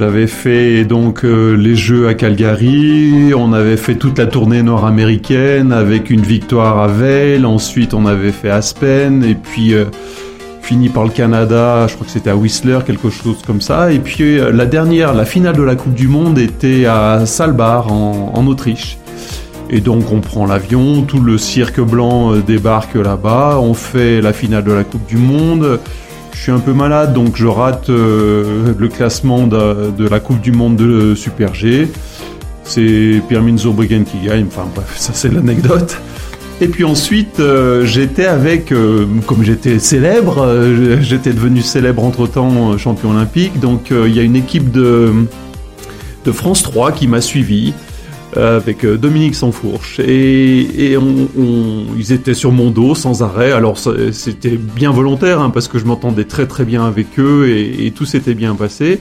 J'avais fait donc euh, les Jeux à Calgary, on avait fait toute la tournée nord-américaine avec une victoire à Vail, ensuite on avait fait Aspen et puis euh, fini par le Canada, je crois que c'était à Whistler, quelque chose comme ça. Et puis euh, la dernière, la finale de la Coupe du Monde était à Salbar en, en Autriche. Et donc on prend l'avion, tout le cirque blanc débarque là-bas, on fait la finale de la Coupe du Monde. Je suis un peu malade, donc je rate euh, le classement de, la Coupe du Monde de Super G. C'est Pirmin Zurbriggen qui gagne, enfin bref, ça c'est l'anecdote. Et puis ensuite, euh, j'étais avec, euh, comme j'étais célèbre, euh, j'étais devenu célèbre entre-temps champion olympique, donc il y a une équipe de, de France 3 qui m'a suivi. Euh, avec Dominique Sansfourche et, et on, on, ils étaient sur mon dos sans arrêt. Alors c'était bien volontaire hein, parce que je m'entendais très très bien avec eux et, et tout s'était bien passé.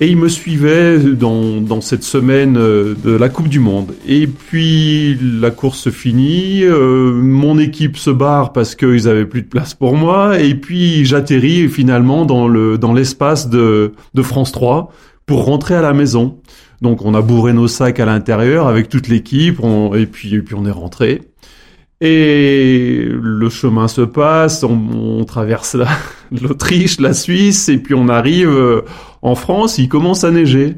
Et ils me suivaient dans, dans, cette semaine euh, de la Coupe du Monde. Et puis la course se finit, euh, mon équipe se barre parce qu'ils avaient plus de place pour moi. Et puis j'atterris finalement dans le dans l'espace de, de France 3 pour rentrer à la maison. Donc on a bourré nos sacs à l'intérieur avec toute l'équipe, et puis puis on est rentré. Et le chemin se passe, on, traverse l'Autriche, la, Suisse, et puis on arrive euh, en France. Il commence à neiger.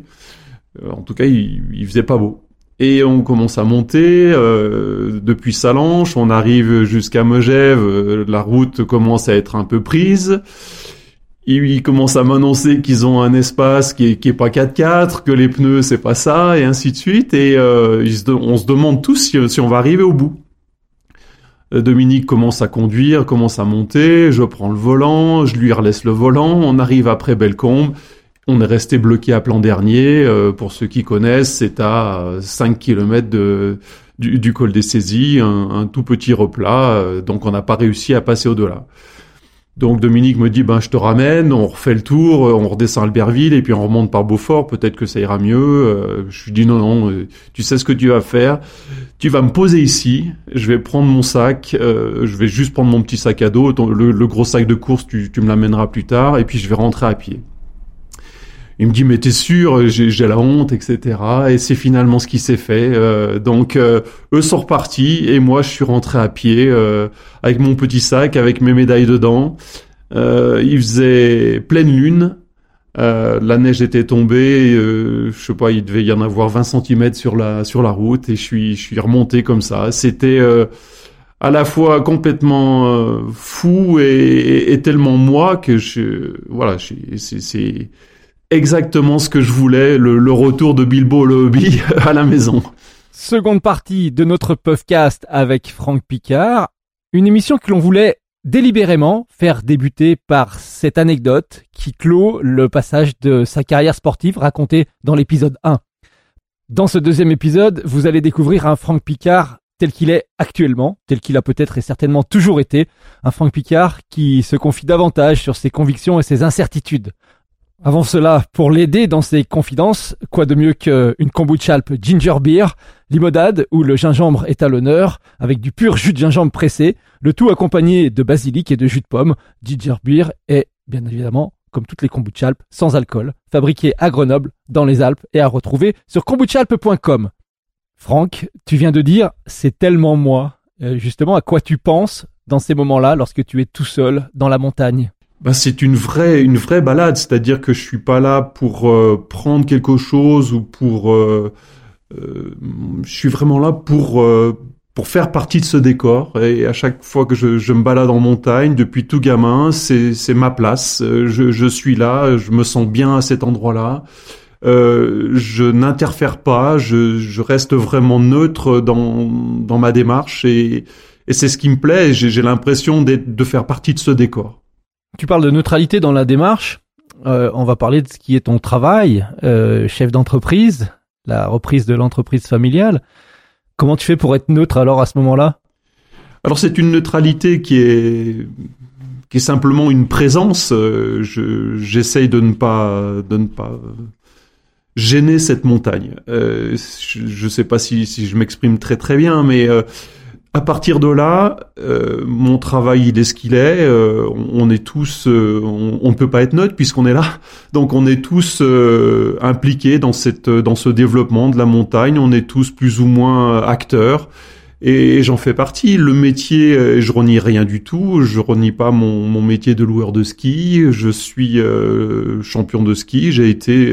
Euh, en tout cas, il, faisait pas beau. Et on commence à monter euh, depuis Salanches, on arrive jusqu'à Megève. La route commence à être un peu prise ils commencent à m'annoncer qu'ils ont un espace qui est, qui est pas 4x4, que les pneus c'est pas ça, et ainsi de suite. Et euh, on se demande tous si, on va arriver au bout. Euh, Dominique commence à conduire, commence à monter, je prends le volant, je lui relaisse le volant, on arrive après Bellecombe, on est resté bloqué à plan dernier, euh, pour ceux qui connaissent, c'est à 5 km de, du, col des saisies, un, tout petit replat, euh, donc on n'a pas réussi à passer au-delà. Donc Dominique me dit ben je te ramène, on refait le tour, on redescend Albertville et puis on remonte par Beaufort, peut-être que ça ira mieux. Euh, je lui dis non non, euh, tu sais ce que tu vas faire, tu vas me poser ici, je vais prendre mon sac, euh, je vais juste prendre mon petit sac à dos, le, le gros sac de course tu, tu me l'amèneras plus tard et puis je vais rentrer à pied. Il me dit mais t'es sûr j'ai la honte etc et c'est finalement ce qui s'est fait. Euh, donc euh, eux sont repartis et moi je suis rentré à pied euh, avec mon petit sac avec mes médailles dedans. Euh, il faisait pleine lune. Euh, la neige était tombée je sais pas il devait y en avoir 20 cm sur la sur la route et je suis je suis remonté comme ça. C'était à la fois complètement fou et, et, et, tellement moi que je voilà c'est exactement ce que je voulais, le, retour de Bilbo le Hobby à la maison. Seconde partie de notre podcast avec Franck Picard, une émission que l'on voulait délibérément faire débuter par cette anecdote qui clôt le passage de sa carrière sportive racontée dans l'épisode 1. Dans ce deuxième épisode, vous allez découvrir un Franck Picard tel qu'il est actuellement, tel qu'il a peut-être et certainement toujours été, un Franck Picard qui se confie davantage sur ses convictions et ses incertitudes. Avant cela, pour l'aider dans ses confidences, quoi de mieux qu'une kombucha alpe ginger beer, limonade où le gingembre est à l'honneur, avec du pur jus de gingembre pressé, le tout accompagné de basilic et de jus de pomme. Ginger beer est, bien évidemment, comme toutes les kombucha sans alcool, fabriqué à Grenoble, dans les Alpes, et à retrouver sur kombuchalpe.com. Franck, tu viens de dire, c'est tellement moi. Euh, justement, à quoi tu penses dans ces moments-là, lorsque tu es tout seul dans la montagne? Bah, c'est une vraie une vraie balade, c'est-à-dire que je suis pas là pour euh, prendre quelque chose ou pour euh, euh, je suis vraiment là pour euh, pour faire partie de ce décor et à chaque fois que je, je me balade en montagne depuis tout gamin, c'est c'est ma place, je, je suis là, je me sens bien à cet endroit-là. je n'interfère pas, je, je reste vraiment neutre dans dans ma démarche et et c'est ce qui me plaît, j'ai l'impression de faire partie de ce décor. Tu parles de neutralité dans la démarche. Euh, on va parler de ce qui est ton travail, euh, chef d'entreprise, la reprise de l'entreprise familiale. Comment tu fais pour être neutre alors à ce moment-là? Alors c'est une neutralité qui est qui est simplement une présence. Euh, J'essaye de ne pas de ne pas gêner cette montagne. Euh, je ne sais pas si, si je m'exprime très très bien, mais euh, à partir de là, euh, mon travail il est ce qu'il est. Euh, on est tous, euh, on, ne peut pas être neutre puisqu'on est là. Donc on est tous impliqués dans cette, dans ce développement de la montagne. On est tous plus ou moins acteurs. Et j'en fais partie. Le métier, je renie rien du tout. Je renie pas mon, mon métier de loueur de ski. Je suis champion de ski. J'ai été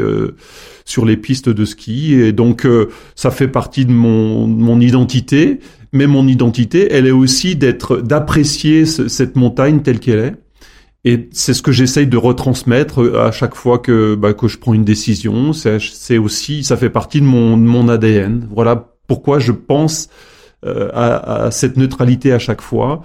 sur les pistes de ski et donc ça fait partie de mon, mon identité mais mon identité, elle est aussi d'être, d'apprécier cette montagne telle qu'elle est. Et c'est ce que j'essaye de retransmettre euh, à chaque fois que bah, que je prends une décision. C'est aussi, ça fait partie de mon, de mon ADN. Voilà pourquoi je pense euh, à, à, cette neutralité à chaque fois.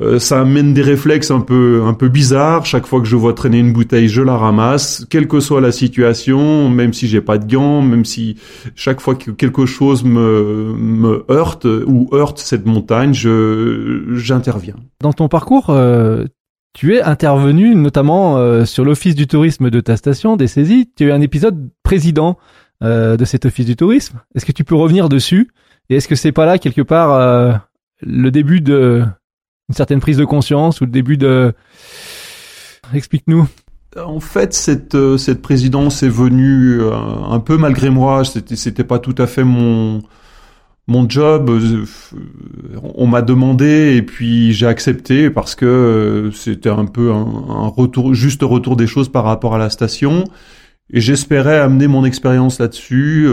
Euh, ça amène des réflexes un peu un peu bizarres. Chaque fois que je vois traîner une bouteille, je la ramasse, quelle que soit la situation, même si j'ai pas de gants, même si chaque fois que quelque chose me me heurte ou heurte cette montagne, je j'interviens. Dans ton parcours, euh, tu es intervenu notamment euh, sur l'office du tourisme de ta station, des saisies. Tu as eu un épisode président de cet office du tourisme. Est-ce que tu peux revenir dessus? Et est-ce que c'est pas là quelque part le début de une certaine prise de conscience ou le début de... Explique-nous. En fait, cette euh, cette présidence est venue euh, un peu malgré moi. C'était c'était pas tout à fait mon mon job. Euh, on m'a demandé et puis j'ai accepté parce que c'était un peu un, un, retour juste retour des choses par rapport à la station. Et j'espérais amener mon expérience là-dessus.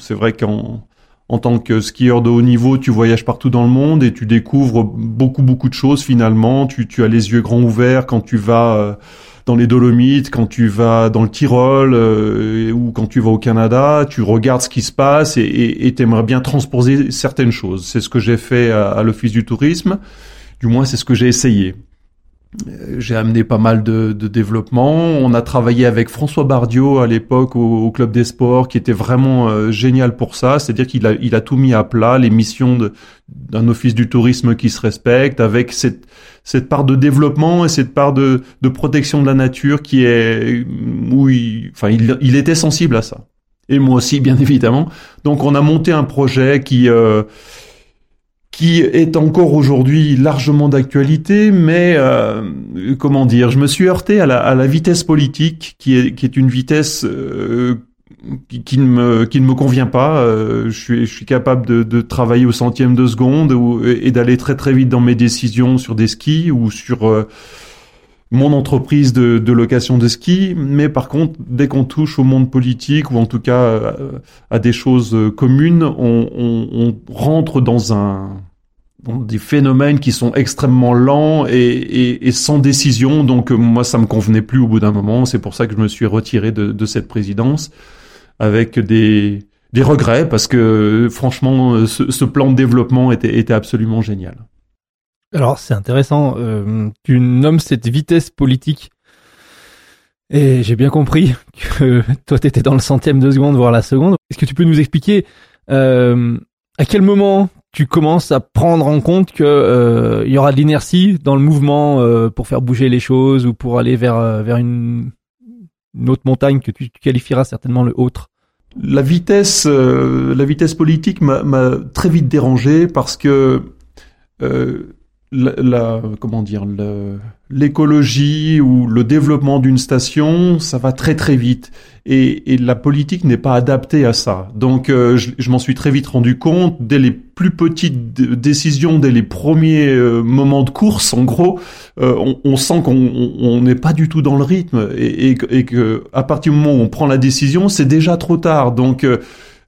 C'est vrai qu'en en tant que skieur de haut niveau, tu voyages partout dans le monde et tu découvres beaucoup beaucoup de choses finalement. Tu, tu as les yeux grands ouverts quand tu vas euh, dans les Dolomites, quand tu vas dans le Tyrol euh, ou quand tu vas au Canada, tu regardes ce qui se passe et tu aimerais bien transposer certaines choses. C'est ce que j'ai fait à l'Office du tourisme. Du moins, c'est ce que j'ai essayé. Euh, j'ai amené pas mal de, de, développement. On a travaillé avec François Bardio à l'époque au, Club des Sports, qui était vraiment euh, génial pour ça. C'est-à-dire qu'il a, il a tout mis à plat, les missions d'un office du tourisme qui se respecte, avec cette, cette part de développement et cette part de, de protection de la nature qui est, oui, enfin, il, il, était sensible à ça. Et moi aussi, bien évidemment. Donc, on a monté un projet qui euh, qui est encore aujourd'hui largement d'actualité, mais euh, comment dire, je me suis heurté à la, à la vitesse politique, qui est, qui est une vitesse euh, qui, qui, ne me, qui ne me convient pas. Euh, je, suis, je suis capable de, de, travailler au centième de seconde ou, et d'aller très très vite dans mes décisions sur des skis ou sur euh, mon entreprise de, de, location de ski, mais par contre, dès qu'on touche au monde politique ou en tout cas à, des choses communes, on, on, on rentre dans un des phénomènes qui sont extrêmement lents et, et, et, sans décision. Donc euh, moi, ça me convenait plus au bout d'un moment. C'est pour ça que je me suis retiré de, de cette présidence avec des, des regrets parce que franchement, ce, ce, plan de développement était, était absolument génial. Alors c'est intéressant. Euh, tu nommes cette vitesse politique. Et j'ai bien compris que toi, tu étais dans le centième de seconde, voire la seconde. Est-ce que tu peux nous expliquer euh, à quel moment tu commences à prendre en compte que euh, il y aura de l'inertie dans le mouvement euh, pour faire bouger les choses ou pour aller vers euh, vers une, une, autre montagne que tu, qualifieras certainement le autre. La vitesse, la vitesse politique m'a très vite dérangé parce que la, la, comment dire l'écologie ou le développement d'une station ça va très très vite. Et, et la politique n'est pas adaptée à ça. Donc euh, je, je m'en suis très vite rendu compte. Dès les plus petites décisions dès les premiers euh, moments de course en gros euh, on, on, sent qu'on n'est pas du tout dans le rythme. Et, et, et, que à partir du moment où on prend la décision c'est déjà trop tard. Donc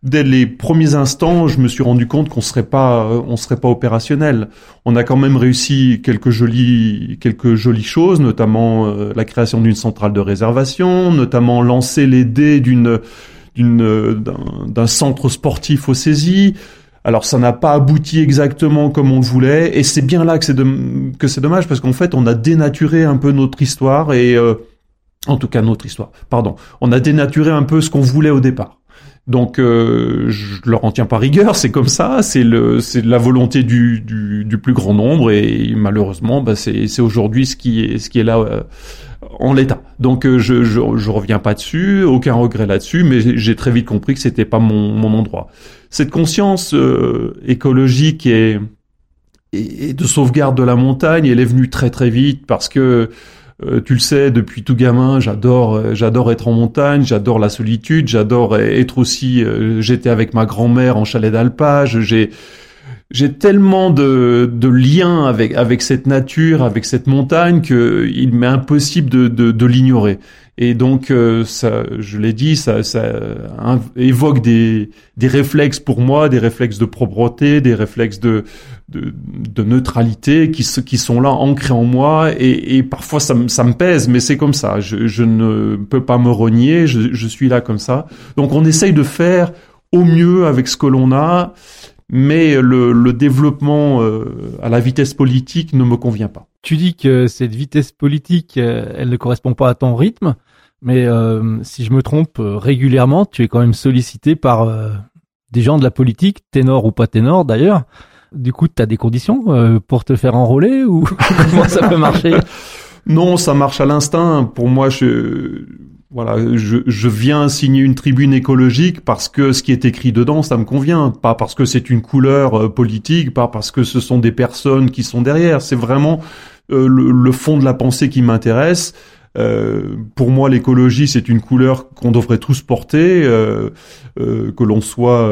dès les premiers instants, je me suis rendu compte qu'on serait pas, on serait pas opérationnel. On a quand même réussi quelques jolies, quelques jolies choses, notamment euh, la création d'une centrale de réservation, notamment lancer les dés d'une, d'une, d'un, centre sportif au saisie. Alors ça n'a pas abouti exactement comme on le voulait, et c'est bien là que c'est que c'est dommage parce qu'en fait on a dénaturé un peu notre histoire et euh, en tout cas notre histoire. Pardon, on a dénaturé un peu ce qu'on voulait au départ. Donc euh, je leur en tiens pas rigueur, c'est comme ça, c'est le c'est la volonté du, du, du, plus grand nombre et malheureusement bah, c'est c'est aujourd'hui ce qui est ce qui est là euh, en l'état. Donc euh, je, je je reviens pas dessus, aucun regret là-dessus, mais j'ai très vite compris que c'était pas mon mon endroit. Cette conscience euh, écologique et et, de sauvegarde de la montagne. Elle est venue très très vite parce que euh, tu le sais, depuis tout gamin, j'adore, euh, j'adore être en montagne, j'adore la solitude, j'adore être aussi. Euh, j'étais avec ma grand-mère en chalet d'alpage. J'ai, j'ai tellement de, de liens avec avec cette nature, avec cette montagne que il m'est impossible de, de, de l'ignorer. Et donc, euh, ça, je l'ai dit, ça, ça évoque des, des réflexes pour moi, des réflexes de propreté, des réflexes de, de, de neutralité qui, qui sont là, ancrés en moi. Et, et parfois, ça, ça me pèse, mais c'est comme ça. Je, je ne peux pas me renier, je, je suis là comme ça. Donc, on essaye de faire au mieux avec ce que l'on a mais le, le développement euh, à la vitesse politique ne me convient pas. Tu dis que cette vitesse politique, euh, elle ne correspond pas à ton rythme. Mais euh, si je me trompe, euh, régulièrement, tu es quand même sollicité par euh, des gens de la politique, ténor ou pas ténor d'ailleurs. Du coup, tu as des conditions pour te faire enrôler ou comment ça peut marcher? Non, ça marche à l'instinct. Pour moi, je voilà, je, viens signer une tribune écologique parce que ce qui est écrit dedans, ça me convient, pas parce que c'est une couleur politique, pas parce que ce sont des personnes qui sont derrière. C'est vraiment le, fond de la pensée qui m'intéresse. Euh, pour moi, l'écologie, c'est une couleur qu'on devrait tous porter, euh, euh, que l'on soit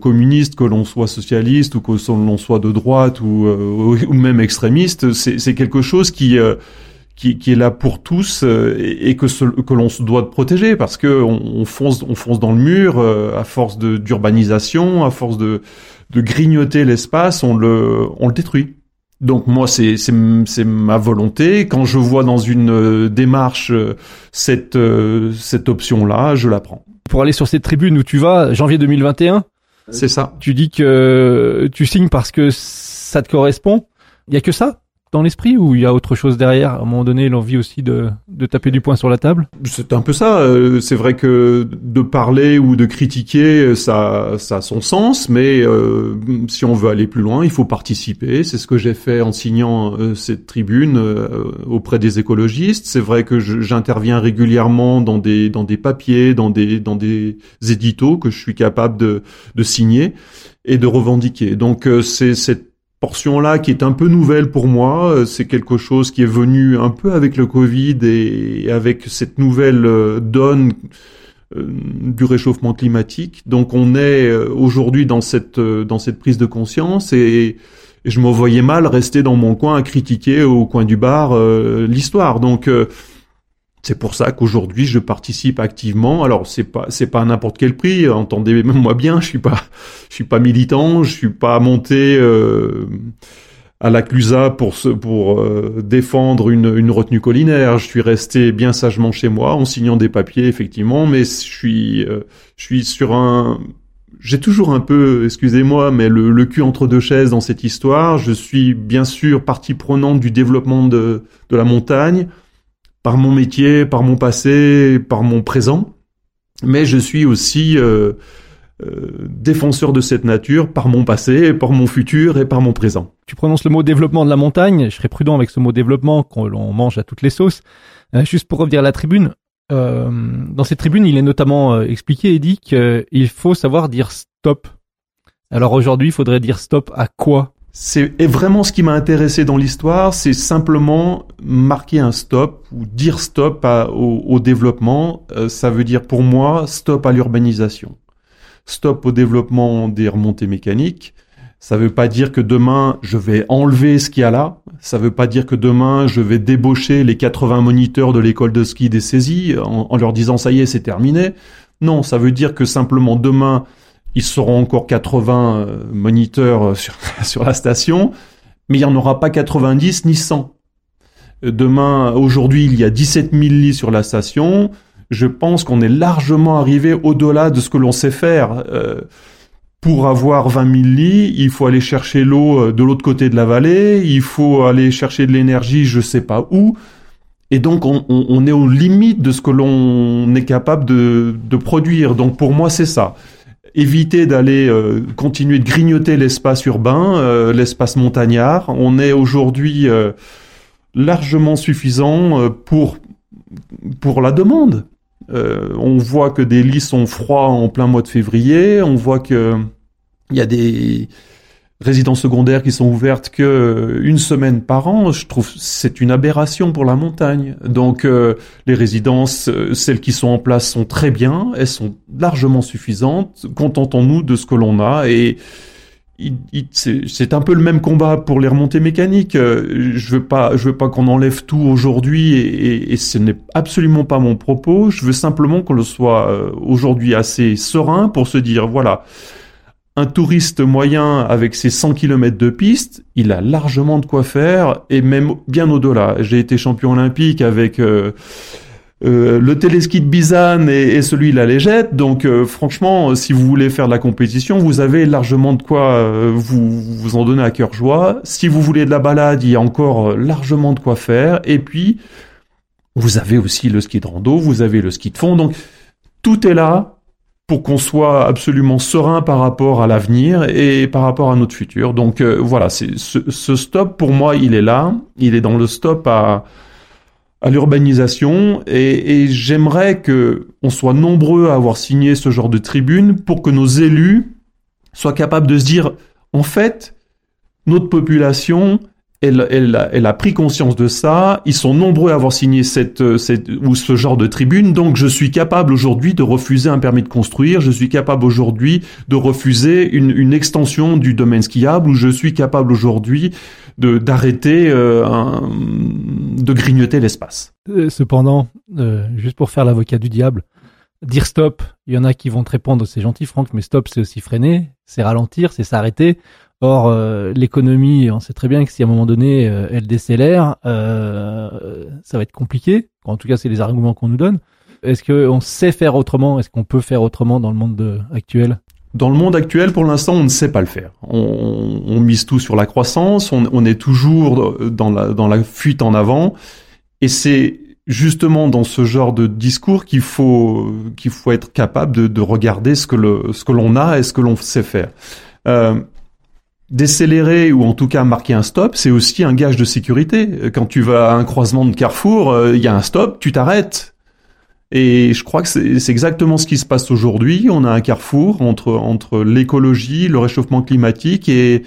communiste, que l'on soit socialiste, ou que l'on soit de droite ou, ou même extrémiste. C'est quelque chose qui qui, qui, est là pour tous et, que, ce, que l'on se doit de protéger parce que on, on, fonce, on fonce dans le mur à force d'urbanisation, à force de, de grignoter l'espace, on le, on le détruit. Donc moi, c'est ma volonté. Quand je vois dans une euh, démarche euh, cette, euh, cette option-là, je la prends. Pour aller sur cette tribune où tu vas, janvier 2021 C'est ça. Tu dis que tu signes parce que ça te correspond. Il y a que ça? Dans l'esprit ou il y a autre chose derrière? À un moment donné, l'envie aussi de, de taper du poing sur la table? C'est un peu ça. Euh, c'est vrai que de parler ou de critiquer, ça, ça a son sens, mais euh, si on veut aller plus loin, il faut participer. C'est ce que j'ai fait en signant euh, cette tribune auprès des écologistes. C'est vrai que j'interviens régulièrement dans des dans des papiers, dans des dans des éditos que je suis capable de de signer et de revendiquer. Donc c'est cette portion-là qui est un peu nouvelle pour moi. Euh, c'est quelque chose qui est venu un peu avec le Covid et avec cette nouvelle euh, donne euh, du réchauffement climatique. Donc on est aujourd'hui dans cette dans cette prise de conscience et, je me voyais mal rester dans mon coin à critiquer au coin du bar l'histoire. Donc c'est pour ça qu'aujourd'hui je participe activement. Alors c'est pas c'est pas à n'importe quel prix. Entendez-moi bien, je suis pas je suis pas militant, je suis pas monté euh, à la CLUSA pour pour euh, défendre une, une retenue collinaire. Je suis resté bien sagement chez moi en signant des papiers effectivement, mais je suis euh, je suis sur un j'ai toujours un peu, excusez-moi, mais le, le, cul entre deux chaises dans cette histoire. Je suis bien sûr partie prenante du développement de, de la montagne par mon métier, par mon passé, par mon présent, mais je suis aussi euh, euh, défenseur de cette nature par mon passé, par mon futur et par mon présent. Tu prononces le mot développement de la montagne, je serais prudent avec ce mot développement qu'on mange à toutes les sauces. Euh, juste pour revenir à la tribune, dans cette tribune, il est notamment expliqué et dit qu'il faut savoir dire stop. Alors aujourd'hui, il faudrait dire stop à quoi? C'est vraiment ce qui m'a intéressé dans l'histoire, c'est simplement marquer un stop ou dire stop au, développement. Euh, ça veut dire pour moi stop à l'urbanisation, stop au développement des remontées mécaniques. Ça veut pas dire que demain je vais enlever ce qu'il y a là. Ça veut pas dire que demain je vais débaucher les 80 moniteurs de l'école de ski des saisies en leur disant ça y est c'est terminé. Non, ça veut dire que simplement demain ils seront encore 80 euh, moniteurs euh, sur, sur la station, mais il n'y en aura pas 90 ni 100. Euh, demain, aujourd'hui, il y a 17 000 lits sur la station. Je pense qu'on est largement arrivé au-delà de ce que l'on sait faire. pour avoir 20 000 lits, il faut aller chercher l'eau de l'autre côté de la vallée, il faut aller chercher de l'énergie, je sais pas où. Et donc, on, on, est aux limites de ce que l'on est capable de, de produire. Donc, pour moi, c'est ça éviter d'aller euh, continuer de grignoter l'espace urbain, euh, l'espace montagnard. On est aujourd'hui euh, largement suffisant pour pour la demande. on voit que des lits sont froids en plein mois de février. On voit que il y a des résidences secondaires qui sont ouvertes que euh, une semaine par an, je trouve c'est une aberration pour la montagne. Donc euh, les résidences, euh, celles qui sont en place sont très bien, elles sont largement suffisantes. Contentons-nous de ce que l'on a et c'est un peu le même combat pour les remontées mécaniques. Je veux pas, je veux pas qu'on enlève tout aujourd'hui et, et, ce n'est absolument pas mon propos. Je veux simplement qu'on le soit aujourd'hui assez serein pour se dire voilà, un touriste moyen avec ses 100 km de piste, il a largement de quoi faire et même bien au-delà. J'ai été champion olympique avec euh, euh, le téléski de Bizane et, celui de la Légette. Donc euh, franchement, si vous voulez faire de la compétition, vous avez largement de quoi vous vous en donner à cœur joie. Si vous voulez de la balade, il y a encore largement de quoi faire. Et puis, vous avez aussi le ski de rando, vous avez le ski de fond. Donc tout est là pour qu'on soit absolument serein par rapport à l'avenir et par rapport à notre futur. Donc euh, voilà, c'est ce, stop pour moi, il est là, il est dans le stop à à l'urbanisation et, et j'aimerais que on soit nombreux à avoir signé ce genre de tribune pour que nos élus soient capables de se dire en fait notre population elle, elle, elle, a pris conscience de ça. Ils sont nombreux à avoir signé cette, cette ou ce genre de tribune. Donc, je suis capable aujourd'hui de refuser un permis de construire. Je suis capable aujourd'hui de refuser une, une, extension du domaine skiable. Ou je suis capable aujourd'hui de d'arrêter euh, de grignoter l'espace. Euh, cependant, euh, juste pour faire l'avocat du diable, dire stop, il y en a qui vont te répondre c'est gentil Franck, mais stop c'est aussi freiner, c'est ralentir, c'est s'arrêter. Or, euh, l'économie, on sait très bien que si à un moment donné euh, elle décélère, euh, ça va être compliqué. En tout cas, c'est les arguments qu'on nous donne. Est-ce qu'on sait faire autrement? Est-ce qu'on peut faire autrement dans le monde actuel? Dans le monde actuel, pour l'instant, on ne sait pas le faire. On, mise tout sur la croissance, on, est toujours dans la, dans la fuite en avant, et c'est justement dans ce genre de discours qu'il faut qu'il faut être capable de, de, regarder ce que le ce que l'on a et ce que l'on sait faire. Euh, décélérer ou en tout cas marquer un stop, c'est aussi un gage de sécurité. Quand tu vas à un croisement de carrefour, euh, il y a un stop, tu t'arrêtes. Et je crois que c'est exactement ce qui se passe aujourd'hui. On a un carrefour entre entre l'écologie, le réchauffement climatique et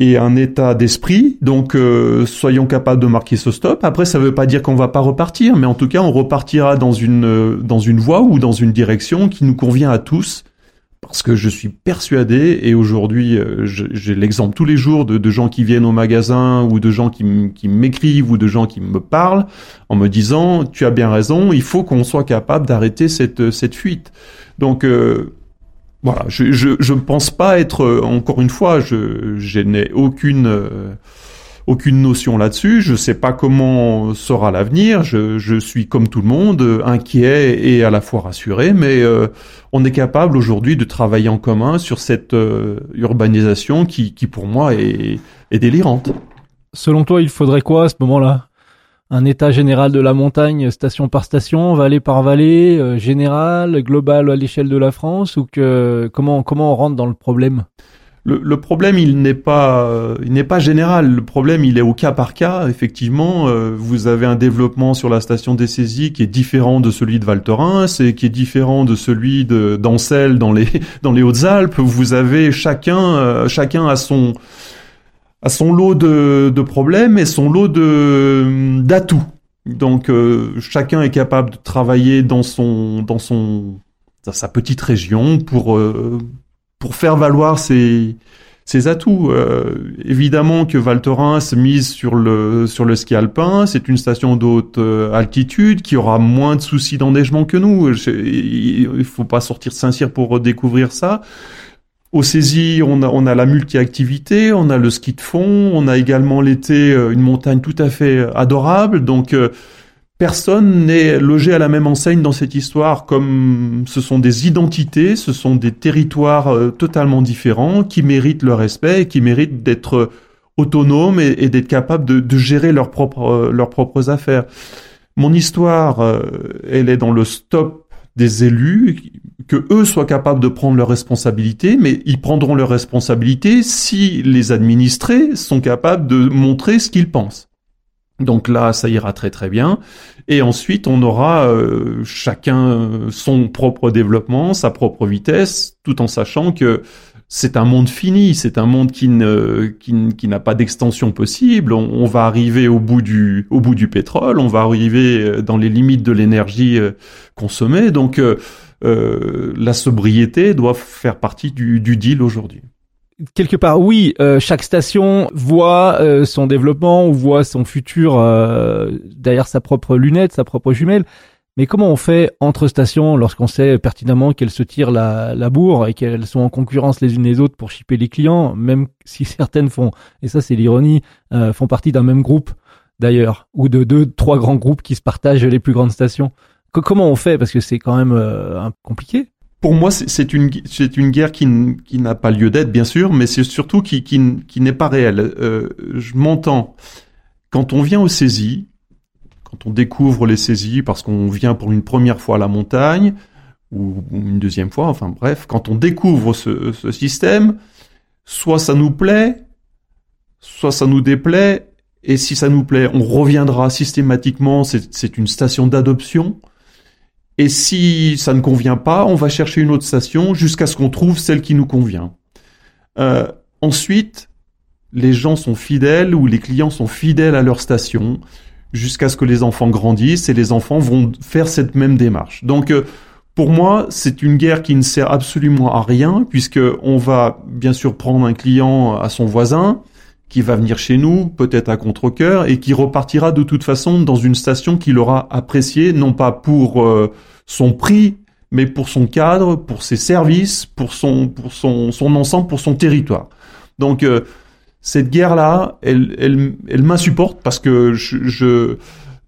et un état d'esprit. Donc euh, soyons capables de marquer ce stop. Après, ça ne veut pas dire qu'on va pas repartir, mais en tout cas, on repartira dans une dans une voie ou dans une direction qui nous convient à tous parce que je suis persuadé, et aujourd'hui euh, j'ai l'exemple tous les jours de, gens qui viennent au magasin ou de gens qui m'écrivent ou de gens qui me parlent en me disant tu as bien raison, il faut qu'on soit capable d'arrêter cette, cette fuite. Donc euh, voilà, je, je pense pas être encore une fois, je, n'ai aucune euh, aucune notion là-dessus. Je sais pas comment sera l'avenir. Je, je, suis comme tout le monde inquiet et à la fois rassuré, mais euh, on est capable aujourd'hui de travailler en commun sur cette euh, urbanisation qui, qui pour moi est, est délirante. Selon toi, il faudrait quoi à ce moment-là? Un état général de la montagne, station par station, vallée par vallée, euh, général, global à l'échelle de la France, ou que comment comment on rentre dans le problème? Le, problème, il n'est pas, il n'est pas général. Le problème, il est au cas par cas. Effectivement, euh, vous avez un développement sur la station des saisies qui est différent de celui de Val Thorens et qui est différent de celui de d'Ancel dans les dans les Hautes-Alpes. Vous avez chacun, euh, chacun a son a son lot de, de problèmes et son lot de d'atouts. Donc euh, chacun est capable de travailler dans son dans son dans sa petite région pour pour faire valoir ses, ses atouts. Euh, évidemment que Val Thorens mise sur le sur le ski alpin, c'est une station d'haute euh, altitude qui aura moins de soucis d'enneigement que nous. il faut pas sortir Saint-Cyr pour découvrir ça. Au Saisy, on a, on a la multi-activité, on a le ski de fond, on a également l'été euh, une montagne tout à fait adorable. Donc Personne n'est logé à la même enseigne dans cette histoire, comme ce sont des identités, ce sont des territoires euh, totalement différents qui méritent le respect et qui méritent d'être autonomes et, d'être capables de, gérer leurs propres, euh, leurs propres affaires. Mon histoire, euh, elle est dans le stop des élus, que eux soient capables de prendre leurs responsabilités, mais ils prendront leurs responsabilités si les administrés sont capables de montrer ce qu'ils pensent. Donc là, ça ira très très bien. Et ensuite, on aura euh, chacun son propre développement, sa propre vitesse, tout en sachant que c'est un monde fini, c'est un monde qui ne qui, n'a pas d'extension possible. On, va arriver au bout du pétrole, on va arriver euh, dans les limites de l'énergie euh, consommée. Donc euh, la sobriété doit faire partie du deal aujourd'hui. Quelque part, oui, chaque station voit son développement ou voit son futur derrière sa propre lunette, sa propre jumelle. Mais comment on fait entre stations lorsqu'on sait pertinemment qu'elles se tirent la, la bourre et qu'elles sont en concurrence les unes les autres pour shipper les clients, même si certaines font, et ça c'est l'ironie, euh, font partie d'un même groupe d'ailleurs, ou de deux, trois grands groupes qui se partagent les plus grandes stations. comment on fait? Parce que c'est quand même euh, compliqué. Pour moi, c'est une, c'est une guerre qui, qui n'a pas lieu d'être, bien sûr, mais c'est surtout qui, qui, qui n'est pas réelle. Euh, je m'entends. Quand on vient au saisie, quand on découvre les saisies parce qu'on vient pour une première fois à la montagne, ou une deuxième fois, enfin bref, quand on découvre ce, système, soit ça nous plaît, soit ça nous déplaît, et si ça nous plaît, on reviendra systématiquement, c'est une station d'adoption, et si ça ne convient pas, on va chercher une autre station jusqu'à ce qu'on trouve celle qui nous convient. Euh, ensuite, les gens sont fidèles ou les clients sont fidèles à leur station jusqu'à ce que les enfants grandissent et les enfants vont faire cette même démarche. Donc euh, pour moi, c'est une guerre qui ne sert absolument à rien puisque on va bien sûr prendre un client à son voisin qui va venir chez nous, peut-être à contre-cœur, et qui repartira de toute façon dans une station qu'il aura appréciée, non pas pour euh, son prix, mais pour son cadre, pour ses services, pour son, pour son, son ensemble, pour son territoire. Donc euh, cette guerre-là, elle, elle, elle m'insupporte parce que je,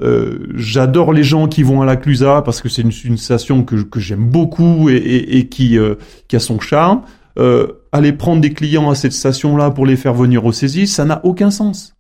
euh, j'adore les gens qui vont à la Clusa parce que c'est une, une, station que, que j'aime beaucoup et, et, et qui, euh, qui a son charme. Euh, aller prendre des clients à cette station-là pour les faire venir au saisie, ça n'a aucun sens.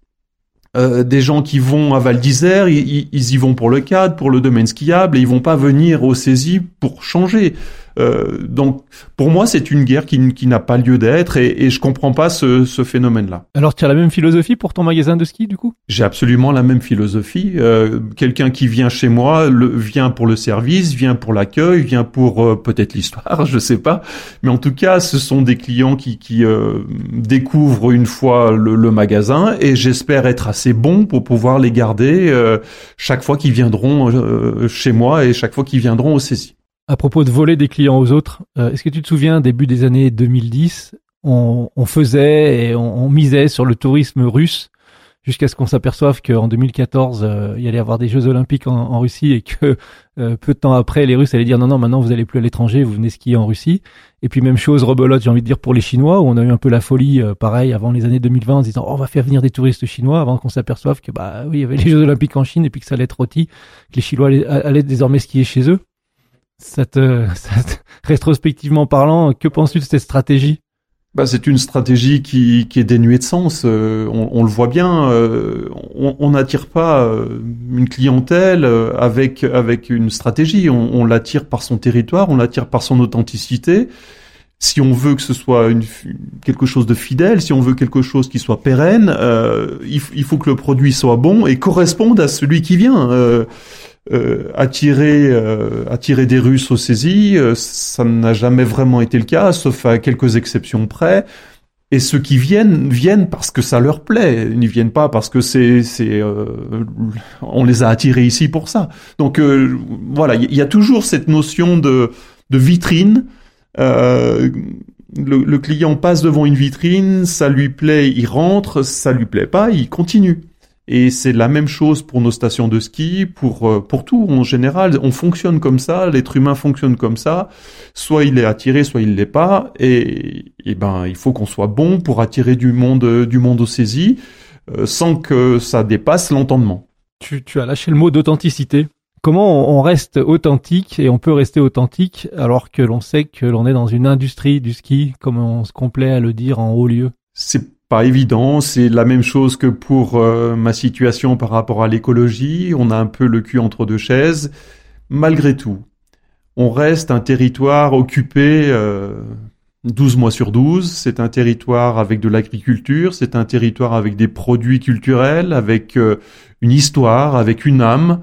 Euh, des gens qui vont à Val d'Isère, ils, ils, y vont pour le cadre, pour le domaine skiable, et ils vont pas venir au saisie pour changer. Euh, donc, pour moi, c'est une guerre qui, qui n'a pas lieu d'être et, et je comprends pas ce, ce phénomène-là. Alors, tu as la même philosophie pour ton magasin de ski, du coup? J'ai absolument la même philosophie. Euh, Quelqu'un qui vient chez moi le, vient pour le service, vient pour l'accueil, vient pour euh, peut-être l'histoire, je sais pas. Mais en tout cas, ce sont des clients qui, qui euh, découvrent une fois le, le magasin et j'espère être assez bon pour pouvoir les garder chaque fois qu'ils viendront chez moi et chaque fois qu'ils viendront au saisie. À propos de voler des clients aux autres, euh, est-ce que tu te souviens, début des années 2010, on, faisait et on, misait sur le tourisme russe jusqu'à ce qu'on s'aperçoive qu'en 2014, euh, il allait y avoir des Jeux Olympiques en, Russie et que euh, peu de temps après, les Russes allaient dire non, non, maintenant vous allez plus à l'étranger, vous venez skier en Russie. Et puis même chose, rebelote, j'ai envie de dire pour les Chinois, où on a eu un peu la folie, pareil, avant les années 2020, en disant oh, on va faire venir des touristes chinois, avant qu'on s'aperçoive que bah oui, il y avait les Jeux Olympiques en Chine et puis que ça allait être rôti, que les Chinois allaient désormais skier chez eux. Ça te, rétrospectivement parlant, que penses-tu de cette stratégie? Bah, c'est une stratégie qui, qui est dénuée de sens. Euh, on, on, le voit bien. Euh, on n'attire pas euh, une clientèle avec avec une stratégie. On, on l'attire par son territoire, on l'attire par son authenticité. Si on veut que ce soit une, quelque chose de fidèle, si on veut quelque chose qui soit pérenne, il, il, faut que le produit soit bon et corresponde à celui qui vient. Euh, attirer euh, attirer des Russes au saisies, euh, ça n'a jamais vraiment été le cas, sauf à quelques exceptions près. Et ceux qui viennent viennent parce que ça leur plaît. Ils ne viennent pas parce que c'est c'est on les a attirés ici pour ça. Donc voilà, il y, a toujours cette notion de de vitrine. Le, le, client passe devant une vitrine, ça lui plaît, il rentre, ça lui plaît pas, il continue. Et c'est la même chose pour nos stations de ski, pour euh, pour tout en général. On fonctionne comme ça, l'être humain fonctionne comme ça. Soit il est attiré, soit il l'est pas. Et, et ben il faut qu'on soit bon pour attirer du monde du monde au saisi, euh, sans que ça dépasse l'entendement. Tu, tu as lâché le mot d'authenticité. Comment on reste authentique et on peut rester authentique alors que l'on sait que l'on est dans une industrie du ski, comme on se complaît à le dire en haut lieu? C'est pas évident. C'est la même chose que pour euh, ma situation par rapport à l'écologie. On a un peu le cul entre deux chaises. Malgré tout, on reste un territoire occupé euh, 12 mois sur 12. C'est un territoire avec de l'agriculture. C'est un territoire avec des produits culturels, avec euh, une histoire, avec une âme.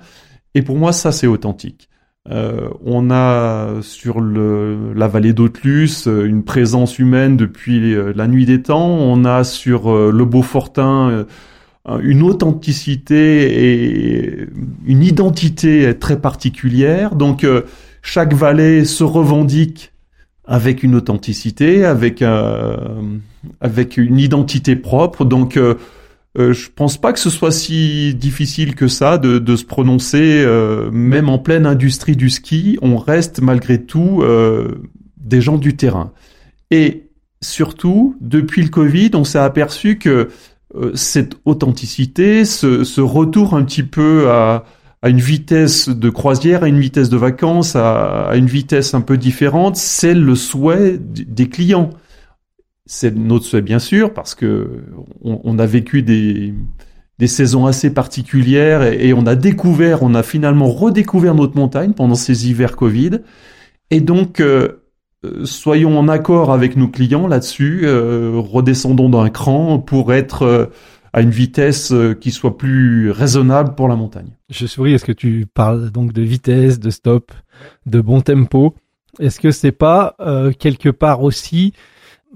Et pour moi, ça, c'est authentique. Euh, on a sur le, la vallée d'Autelus une présence humaine depuis la nuit des temps. On a sur le Beaufortin une authenticité et une identité très particulière. Donc chaque vallée se revendique avec une authenticité, avec une identité propre. Donc euh, euh, je pense pas que ce soit si difficile que ça de, se prononcer, euh, même en pleine industrie du ski, on reste malgré tout euh, des gens du terrain. Et surtout, depuis le Covid, on s'est aperçu que cette authenticité, ce, retour un petit peu à, une vitesse de croisière, à une vitesse de vacances, à une vitesse un peu différente, c'est le souhait des clients. C'est notre souhait bien sûr parce que on, a vécu des, des saisons assez particulières et, on a découvert, on a finalement redécouvert notre montagne pendant ces hivers Covid. Et donc, euh, euh, soyons en accord avec nos clients là-dessus, euh, redescendons d'un cran pour être à une vitesse qui soit plus raisonnable pour la montagne. Je souris, est-ce que tu parles donc de vitesse, de stop, de bon tempo? Est-ce que c'est pas quelque part aussi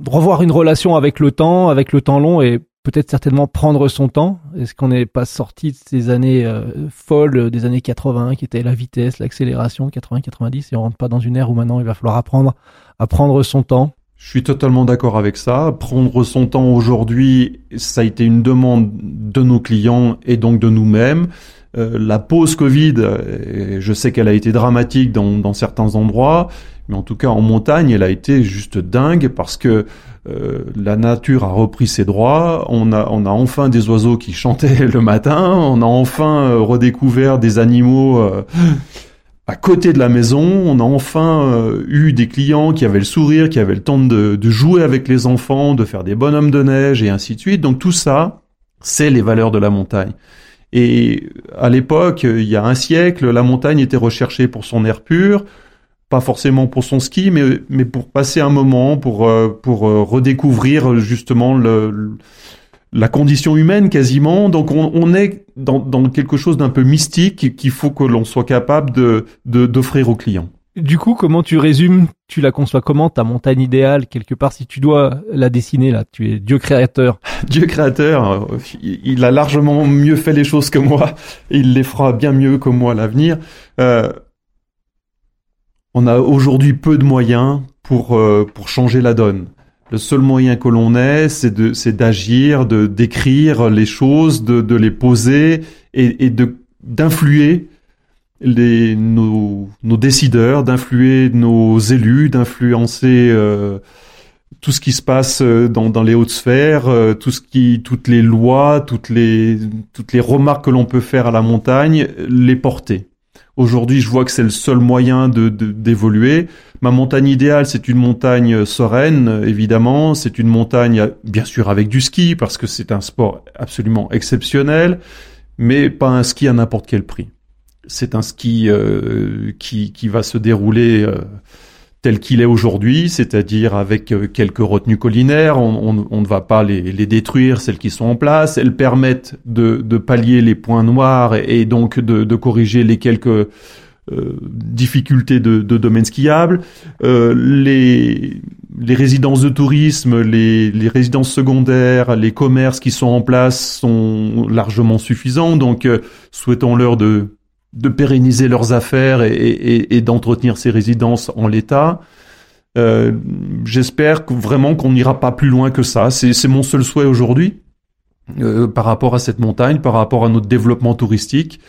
revoir une relation avec le temps, avec le temps long et peut-être certainement prendre son temps. Est-ce qu'on n'est pas sorti de ces années euh, folles des années 80 qui étaient la vitesse, l'accélération 80-90 et on rentre pas dans une ère où maintenant il va falloir apprendre à prendre son temps? Je suis totalement d'accord avec ça. Prendre son temps aujourd'hui, ça a été une demande de nos clients et donc de nous-mêmes. Euh, la pause Covid, je sais qu'elle a été dramatique dans, dans certains endroits, mais en tout cas en montagne, elle a été juste dingue parce que euh, la nature a repris ses droits. On a, on a enfin des oiseaux qui chantaient le matin. On a enfin euh, redécouvert des animaux euh, à côté de la maison. On a enfin eu des clients qui avaient le sourire, qui avaient le temps de, de jouer avec les enfants, de faire des bonhommes de neige et ainsi de suite. Donc tout ça, c'est les valeurs de la montagne. Et à l'époque, il y a un siècle, la montagne était recherchée pour son air pur pas forcément pour son ski, mais, mais pour passer un moment, pour, euh, pour euh, redécouvrir justement le, la condition humaine quasiment. Donc on, on est dans, dans, quelque chose d'un peu mystique qu'il faut que l'on soit capable de d'offrir aux clients. Du coup, comment tu résumes, tu la conçois comment ta montagne idéale quelque part si tu dois la dessiner là, tu es Dieu créateur. Dieu créateur, il a largement mieux fait les choses que moi, et il les fera bien mieux que moi à l'avenir. Euh, on a aujourd'hui peu de moyens pour, euh, pour changer la donne. Le seul moyen que l'on ait, c'est de, c'est d'agir, de d'écrire les choses, de, de les poser et, et de d'influer les nos, nos décideurs, d'influer nos élus, d'influencer euh, tout ce qui se passe euh, dans, dans les hautes sphères, tout ce qui, toutes les lois, toutes les toutes les remarques que l'on peut faire à la montagne, les porter. Aujourd'hui, je vois que c'est le seul moyen de d'évoluer. Ma montagne idéale, c'est une montagne sereine, évidemment. C'est une montagne, bien sûr, avec du ski, parce que c'est un sport absolument exceptionnel, mais pas un ski à n'importe quel prix. C'est un ski euh, qui, qui va se dérouler euh, tel qu'il est aujourd'hui, c'est-à-dire avec euh, quelques retenues collinaires. On, ne va pas les, les, détruire, celles qui sont en place. Elles permettent de, de pallier les points noirs et, donc de, corriger les quelques difficultés de, de domaine skiable. Euh, les, les résidences de tourisme, les, les, résidences secondaires, les commerces qui sont en place sont largement suffisants. Donc, souhaitons-leur de de pérenniser leurs affaires et, d'entretenir ces résidences en l'état. Euh, j'espère vraiment qu'on n'ira pas plus loin que ça. C'est mon seul souhait aujourd'hui euh, par rapport à cette montagne, par rapport à notre développement touristique.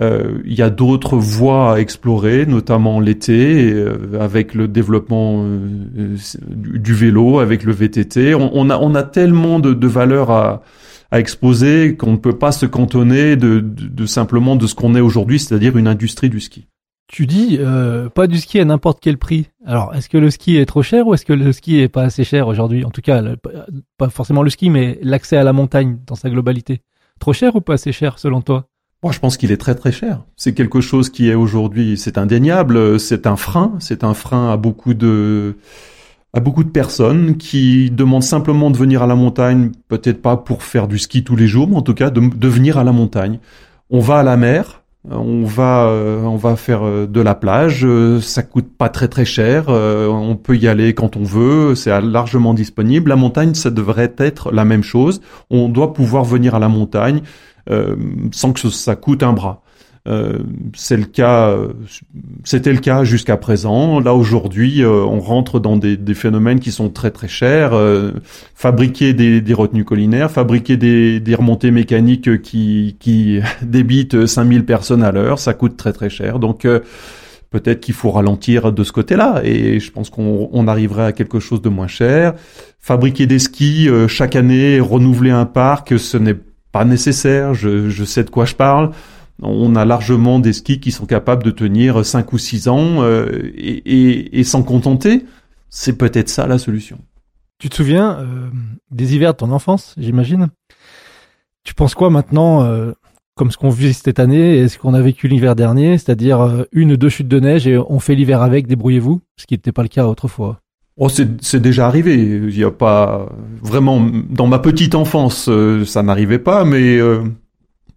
Euh, il y a d'autres voies à explorer, notamment l'été, avec le développement du, vélo, avec le VTT. On, a, on a tellement de, de valeurs à, à exposer qu'on ne peut pas se cantonner de, de, simplement de ce qu'on est aujourd'hui, c'est-à-dire une industrie du ski. Tu dis euh, pas du ski à n'importe quel prix. Alors, est-ce que le ski est trop cher ou est-ce que le ski est pas assez cher aujourd'hui? En tout cas, pas forcément le ski, mais l'accès à la montagne dans sa globalité. Trop cher ou pas assez cher selon toi? Moi, je pense qu'il est très très cher. C'est quelque chose qui est aujourd'hui, c'est indéniable, c'est un frein, c'est un frein à beaucoup de à beaucoup de personnes qui demandent simplement de venir à la montagne, peut-être pas pour faire du ski tous les jours, mais en tout cas de, de venir à la montagne. On va à la mer, On va, on va faire de la plage. Ça coûte pas très très cher. On peut y aller quand on veut. C'est largement disponible. La montagne, ça devrait être la même chose. On doit pouvoir venir à la montagne sans que ça coûte un bras. Euh, c'est le cas, c'était le cas jusqu'à présent. Là aujourd'hui, euh, on rentre dans des, des, phénomènes qui sont très très chers. Euh, fabriquer des, des, retenues collinaires, fabriquer des, des remontées mécaniques qui, qui débitent 5000 personnes à l'heure, ça coûte très très cher. Donc peut-être qu'il faut ralentir de ce côté-là. Et je pense qu'on on arriverait à quelque chose de moins cher. Fabriquer des skis chaque année, renouveler un parc, ce n'est pas nécessaire. Je, je sais de quoi je parle. On a largement des skis qui sont capables de tenir 5 ou 6 ans euh, et, s'en contenter. C'est peut-être ça la solution. Tu te souviens euh, des hivers de ton enfance, j'imagine? Tu penses quoi maintenant, euh, comme ce qu'on vit cette année et ce qu'on a vécu l'hiver dernier, c'est-à-dire une ou deux chutes de neige et on fait l'hiver avec, débrouillez-vous, ce qui n'était pas le cas autrefois Oh, c'est déjà arrivé. Il n'y a pas vraiment dans ma petite enfance, ça n'arrivait pas, mais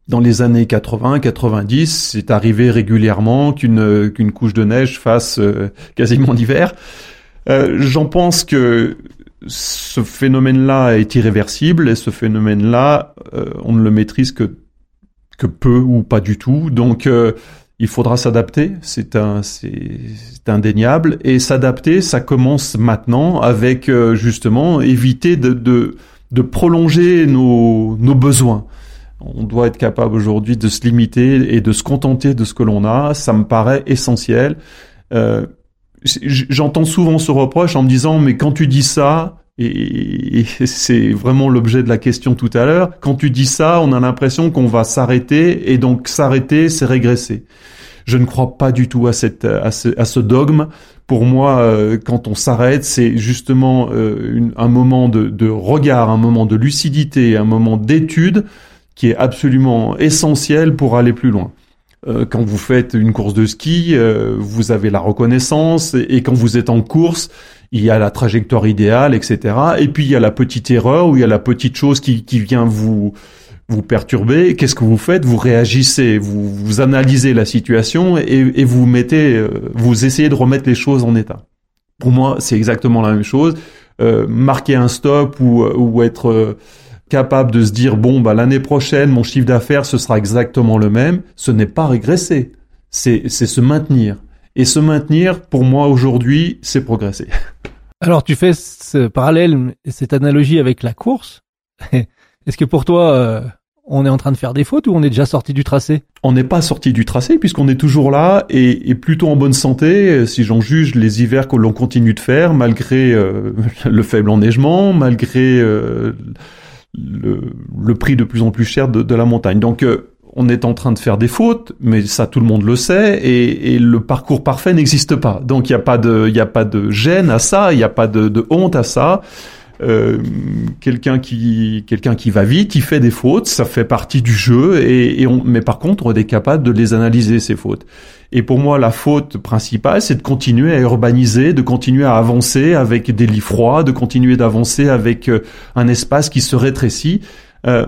dans les années 80, 90, c'est arrivé régulièrement qu'une qu'une couche de neige fasse euh, quasiment l'hiver. Euh, J'en pense que ce phénomène-là est irréversible et ce phénomène-là, euh, on ne le maîtrise que que peu ou pas du tout. Donc euh, il faudra s'adapter, c'est un, c'est indéniable. Et s'adapter, ça commence maintenant avec justement éviter de, de, de prolonger nos, nos besoins. On doit être capable aujourd'hui de se limiter et de se contenter de ce que l'on a. Ça me paraît essentiel. Euh, J'entends souvent ce reproche en me disant mais quand tu dis ça, et, c'est vraiment l'objet de la question tout à l'heure, quand tu dis ça, on a l'impression qu'on va s'arrêter et donc s'arrêter, c'est régresser. Je ne crois pas du tout à, cette, à, ce, dogme. Pour moi, euh, quand on s'arrête, c'est justement euh, un moment de, de regard, un moment de lucidité, un moment d'étude qui est absolument essentiel pour aller plus loin. Euh, quand vous faites une course de ski, euh, vous avez la reconnaissance, et, quand vous êtes en course, il y a la trajectoire idéale, etc. Et puis il y a la petite erreur ou il y a la petite chose qui, qui vient vous vous perturber. Qu'est-ce que vous faites? Vous réagissez, vous, vous analysez la situation et, et vous mettez, euh, vous essayez de remettre les choses en état. Pour moi, c'est exactement la même chose. marquer un stop ou, ou être capable de se dire bon bah l'année prochaine mon chiffre d'affaires ce sera exactement le même, ce n'est pas régresser, c'est c'est se maintenir. Et se maintenir pour moi aujourd'hui, c'est progresser. Alors tu fais ce parallèle cette analogie avec la course. Est-ce que pour toi euh, on est en train de faire des fautes ou on est déjà sorti du tracé? On n'est pas sorti du tracé puisqu'on est toujours là et, plutôt en bonne santé si j'en juge les hivers que l'on continue de faire malgré euh, le faible enneigement, malgré euh, le, prix de plus en plus cher de, la montagne. Donc euh, on est en train de faire des fautes, mais ça tout le monde le sait, et, le parcours parfait n'existe pas. Donc il n'y a pas de, a pas de gêne à ça, il n'y a pas de, honte à ça. Euh, quelqu'un qui quelqu'un qui va vite, il fait des fautes, ça fait partie du jeu, et, on, mais par contre on est capable de les analyser ces fautes. Et pour moi, la faute principale, c'est de continuer à urbaniser, de continuer à avancer avec des lits froids, de continuer d'avancer avec euh, un espace qui se rétrécit. Euh,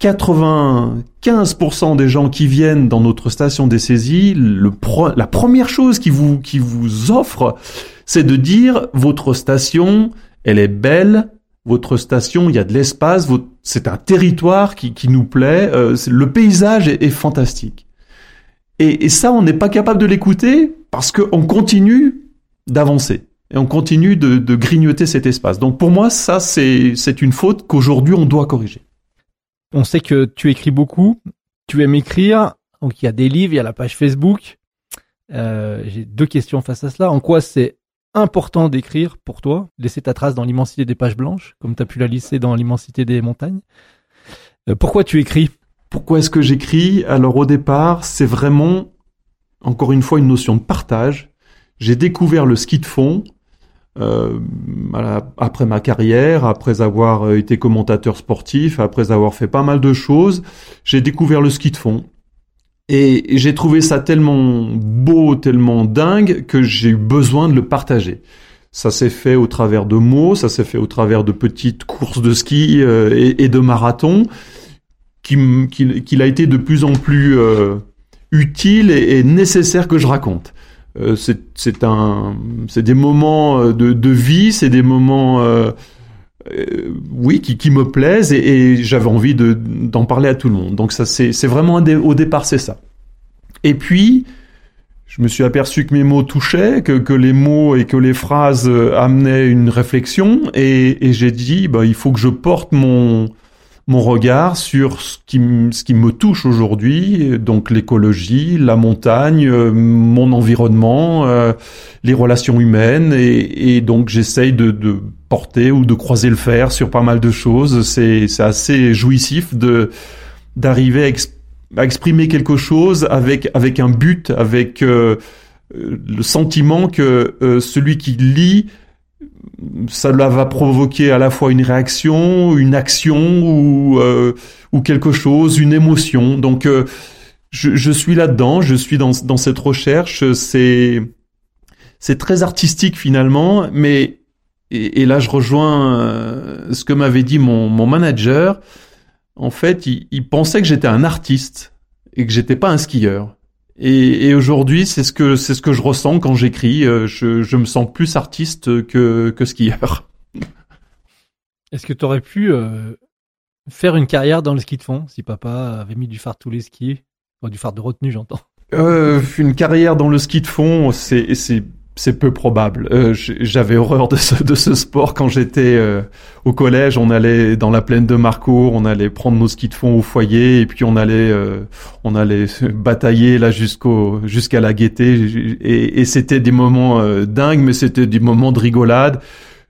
95% des gens qui viennent dans notre station des saisies, le la première chose qui vous, qui vous offre, c'est de dire votre station, elle est belle, votre station, il y a de l'espace, c'est un territoire qui, qui nous plaît, euh, le paysage est fantastique. Et, ça, on n'est pas capable de l'écouter parce qu'on continue d'avancer. Et on continue de, grignoter cet espace. Donc pour moi, ça, c'est une faute qu'aujourd'hui, on doit corriger. On sait que tu écris beaucoup, tu aimes écrire, donc il y a des livres, il y a la page Facebook. Euh, J'ai deux questions face à cela. En quoi c'est important d'écrire pour toi, laisser ta trace dans l'immensité des pages blanches, comme tu as pu la laisser dans l'immensité des montagnes? Euh, Pourquoi tu écris? Pourquoi est-ce que j'écris? Alors au départ, c'est vraiment, encore une fois, une notion de partage. J'ai découvert le ski de fond euh, après ma carrière, après avoir euh, été commentateur sportif, après avoir fait pas mal de choses. J'ai découvert le ski de fond. Et j'ai trouvé ça tellement beau, tellement dingue que j'ai eu besoin de le partager. Ça s'est fait au travers de mots, ça s'est fait au travers de petites courses de ski euh, et, et, de marathons qu'il a été de plus en plus euh, utile et, nécessaire que je raconte. Euh, c'est des moments euh, de, vie, c'est des moments, oui, qui, me plaisent et, j'avais envie de d'en parler à tout le monde. Donc ça, c'est vraiment au départ, c'est ça. Et puis, je me suis aperçu que mes mots touchaient, que, les mots et que les phrases amenaient une réflexion, et, et j'ai dit, bah, il faut que je porte mon mon regard sur ce qui, ce qui me touche aujourd'hui, donc l'écologie, la montagne, euh, mon environnement, euh, les relations humaines, et, et donc j'essaye de, de, porter ou de croiser le fer sur pas mal de choses. C'est, assez jouissif de d'arriver à, exprimer quelque chose avec avec un but, avec euh, le sentiment que celui qui lit cela va provoquer à la fois une réaction, une action ou, euh, ou quelque chose, une émotion. Donc euh, je, je, suis là-dedans, je suis dans, dans cette recherche. C'est c'est très artistique finalement, mais et, et là je rejoins euh, ce que m'avait dit mon, mon manager. En fait, il, il pensait que j'étais un artiste et que j'étais pas un skieur. Et, et aujourd'hui, c'est ce que c'est ce que je ressens quand j'écris. Euh, je, je, me sens plus artiste que que skieur. Est-ce que tu aurais pu euh, faire une carrière dans le ski de fond si papa avait mis du phare tous les skis, enfin, du phare de retenue, j'entends. Euh, une carrière dans le ski de fond, c'est c'est peu probable. Euh, J'avais horreur de ce, de ce sport quand j'étais euh, au collège. On allait dans la plaine de Marcourt, on allait prendre nos skis de fond au foyer et puis on allait euh, on allait batailler là jusqu'au jusqu'à la gaieté. Et, et c'était des moments euh, dingues, mais c'était des moments de rigolade.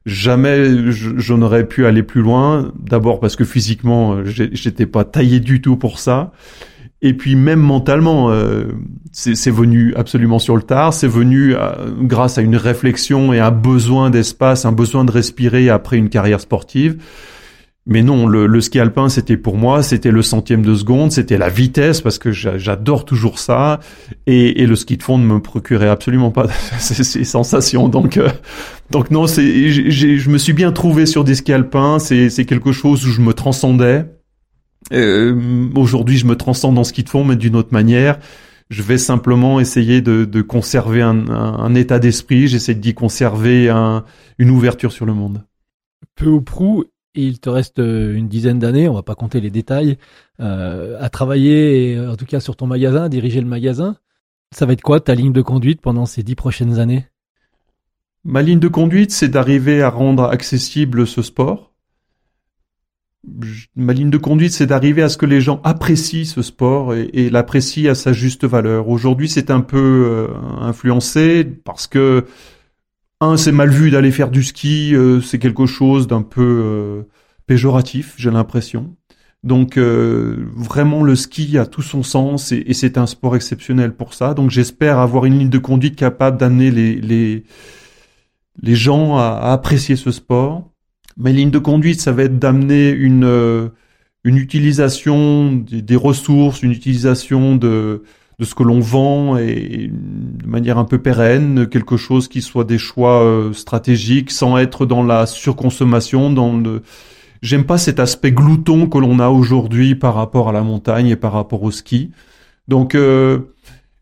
Jamais je, n'aurais pu aller plus loin. D'abord parce que physiquement, j'étais pas taillé du tout pour ça. Et puis même mentalement, euh, c'est venu absolument sur le tard. C'est venu euh, grâce à une réflexion et un besoin d'espace, un besoin de respirer après une carrière sportive. Mais non, le, le ski alpin, c'était pour moi, c'était le centième de seconde, c'était la vitesse parce que j'adore toujours ça. Et, et, le ski de fond ne me procurait absolument pas ces, sensations. Donc, euh, donc non, je me suis bien trouvé sur des skis alpins. C'est quelque chose où je me transcendais. Euh, Aujourd'hui, je me transcende dans ce qu'ils font, mais d'une autre manière. Je vais simplement essayer de, de conserver un, un, état d'esprit. J'essaie d'y conserver un, une ouverture sur le monde. Peu ou prou, il te reste euh, une dizaine d'années, on va pas compter les détails, euh, à travailler, en tout cas sur ton magasin, à diriger le magasin. Ça va être quoi ta ligne de conduite pendant ces dix prochaines années? Ma ligne de conduite, c'est d'arriver à rendre accessible ce sport, ma ligne de conduite, c'est d'arriver à ce que les gens apprécient ce sport et, l'apprécient à sa juste valeur. Aujourd'hui, c'est un peu euh, influencé parce que un, c'est mal vu d'aller faire du ski, euh, c'est quelque chose d'un peu euh, péjoratif, j'ai l'impression. Donc vraiment, le ski a tout son sens et, c'est un sport exceptionnel pour ça. Donc j'espère avoir une ligne de conduite capable d'amener les, les les gens à apprécier ce sport Ma ligne de conduite, ça va être d'amener une, euh, une utilisation des, ressources, une utilisation de, de ce que l'on vend et de manière un peu pérenne, quelque chose qui soit des choix euh, stratégiques sans être dans la surconsommation, dans le j'aime pas cet aspect glouton que l'on a aujourd'hui par rapport à la montagne et par rapport au ski. Donc euh,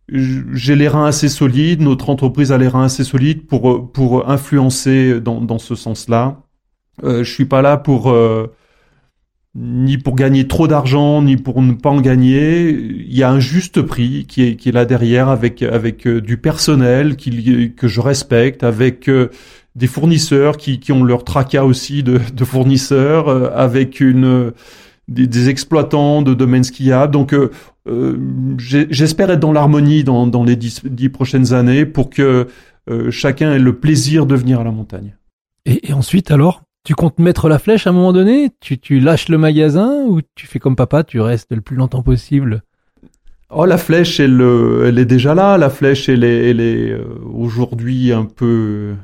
j'ai les reins assez solides, notre entreprise a les reins assez solides pour pour influencer dans, dans ce sens-là. Euh, je suis pas là pour euh, ni pour gagner trop d'argent, ni pour ne pas en gagner. Il y a un juste prix qui est, qui est là derrière avec, avec euh, du personnel qui, que je respecte, avec euh, des fournisseurs qui, qui ont leur tracas aussi de, de fournisseurs, avec une, des, des, exploitants de domaines skiables. Donc, j'espère être dans l'harmonie dans, dans les dix, dix, prochaines années pour que chacun ait le plaisir de venir à la montagne. Et, et ensuite, alors? Tu comptes mettre la flèche à un moment donné? Tu, tu lâches le magasin ou tu fais comme papa, tu restes le plus longtemps possible? Oh, la flèche, elle, euh, elle est déjà là. La flèche, elle est, elle est euh, aujourd'hui un peu,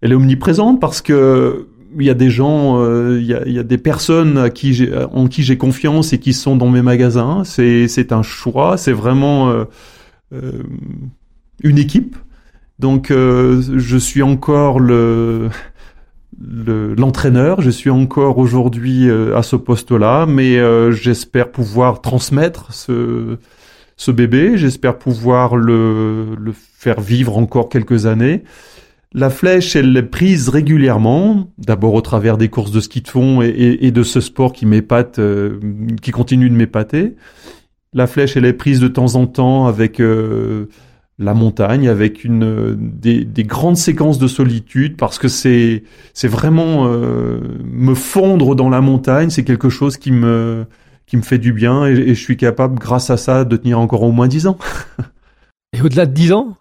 elle est omniprésente parce que il y a des gens, euh, il, y a, des personnes à qui en qui j'ai confiance et qui sont dans mes magasins. C'est, un choix. C'est vraiment euh, une équipe. Donc, je suis encore le l'entraîneur. je suis encore aujourd'hui euh, à ce poste-là, mais euh, j'espère pouvoir transmettre ce, bébé. J'espère pouvoir le, faire vivre encore quelques années. La flèche, elle est prise régulièrement, d'abord au travers des courses de ski de fond et, de ce sport qui m'épate, euh, qui continue de m'épater. La flèche, elle est prise de temps en temps avec la montagne, avec une des, grandes séquences de solitude, parce que c'est c'est vraiment euh, me fondre dans la montagne, c'est quelque chose qui me qui me fait du bien et, et je suis capable, grâce à ça, de tenir encore au moins dix ans. et au-delà de dix ans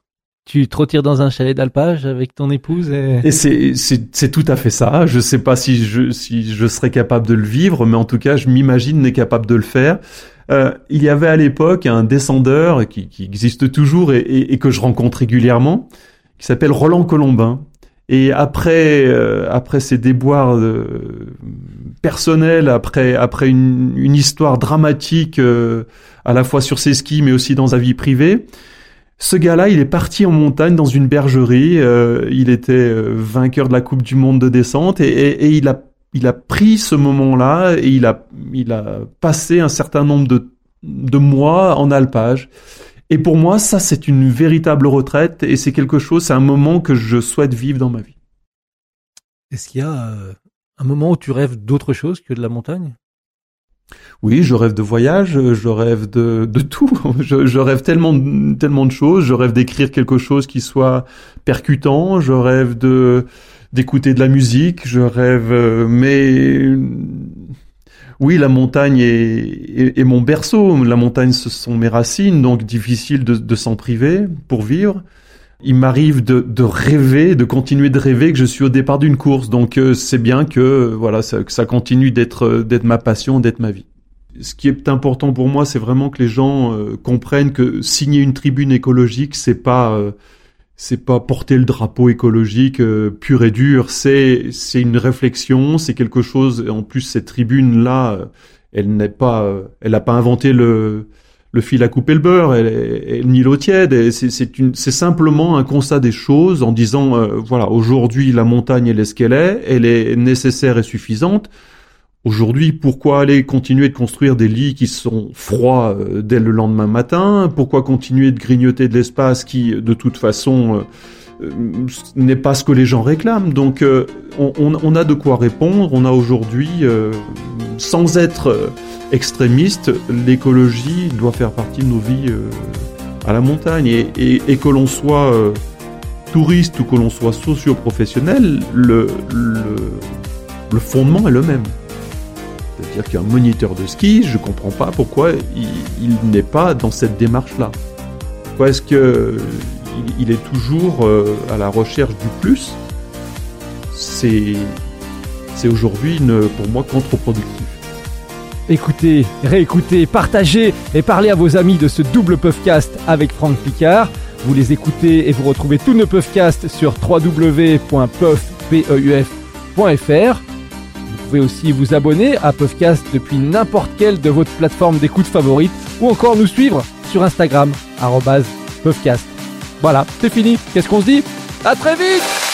tu te retires dans un chalet d'alpage avec ton épouse et, et c'est, c'est, c'est tout à fait ça. Je sais pas si je, si je serais capable de le vivre, mais en tout cas, je m'imagine n'est capable de le faire. Euh, il y avait à l'époque un descendeur qui, existe toujours et, que je rencontre régulièrement, qui s'appelle Roland Colombin. Et après, euh, après ses déboires euh, personnels, après, après une, histoire dramatique à la fois sur ses skis mais aussi dans sa vie privée, ce gars-là, il est parti en montagne dans une bergerie. Il était vainqueur de la Coupe du Monde de descente et, il a il a pris ce moment-là et il a il a passé un certain nombre de de mois en alpage. Et pour moi, ça c'est une véritable retraite et c'est quelque chose, c'est un moment que je souhaite vivre dans ma vie. Est-ce qu'il y a euh, un moment où tu rêves d'autre chose que de la montagne? Oui, je rêve de voyage, je rêve de, de tout. Je, je, rêve tellement, tellement de choses. Je rêve d'écrire quelque chose qui soit percutant. Je rêve de d'écouter de la musique. Je rêve, euh, mais oui, la montagne est, est, mon berceau. La montagne, ce sont mes racines, donc difficile de, de s'en priver pour vivre. Il m'arrive de, de, rêver, de continuer de rêver que je suis au départ d'une course. Donc euh, c'est bien que voilà, ça, que ça continue d'être d'être ma passion, d'être ma vie ce qui est important pour moi, c'est vraiment que les gens euh, comprennent que signer une tribune écologique, c'est pas euh, c'est pas porter le drapeau écologique euh, pur et dur. C'est c'est une réflexion, c'est quelque chose. En plus, cette tribune là, elle n'est pas, elle n'a pas inventé le le fil à couper le beurre, elle, elle, ni l'eau tiède. C'est simplement un constat des choses en disant voilà aujourd'hui la montagne elle est ce qu'elle est, elle est nécessaire et suffisante. Aujourd'hui, pourquoi aller continuer de construire des lits qui sont froids euh, dès le lendemain matin? Pourquoi continuer de grignoter de l'espace qui, de toute façon, euh, euh, n'est pas ce que les gens réclament? Donc, on, a de quoi répondre. On a aujourd'hui, sans être extrémiste, l'écologie doit faire partie de nos vies à la montagne. Et, que l'on soit touriste ou que l'on soit socio-professionnel, le fondement est le même. C'est-à-dire qu'un moniteur de ski, je ne comprends pas pourquoi il, n'est pas dans cette démarche-là. Pourquoi est-ce qu'il il est toujours euh, à la recherche du plus? C'est aujourd'hui pour moi contre-productif. Écoutez, réécoutez, partagez et parlez à vos amis de ce double puffcast avec Franck Picard. Vous les écoutez et vous retrouvez tous nos puffcasts sur www.puff.fr. Vous pouvez aussi vous abonner à Puffcast depuis n'importe quelle de votre plateforme d'écoute favorite ou encore nous suivre sur Instagram, Puffcast. Voilà, c'est fini. Qu'est-ce qu'on se dit? À très vite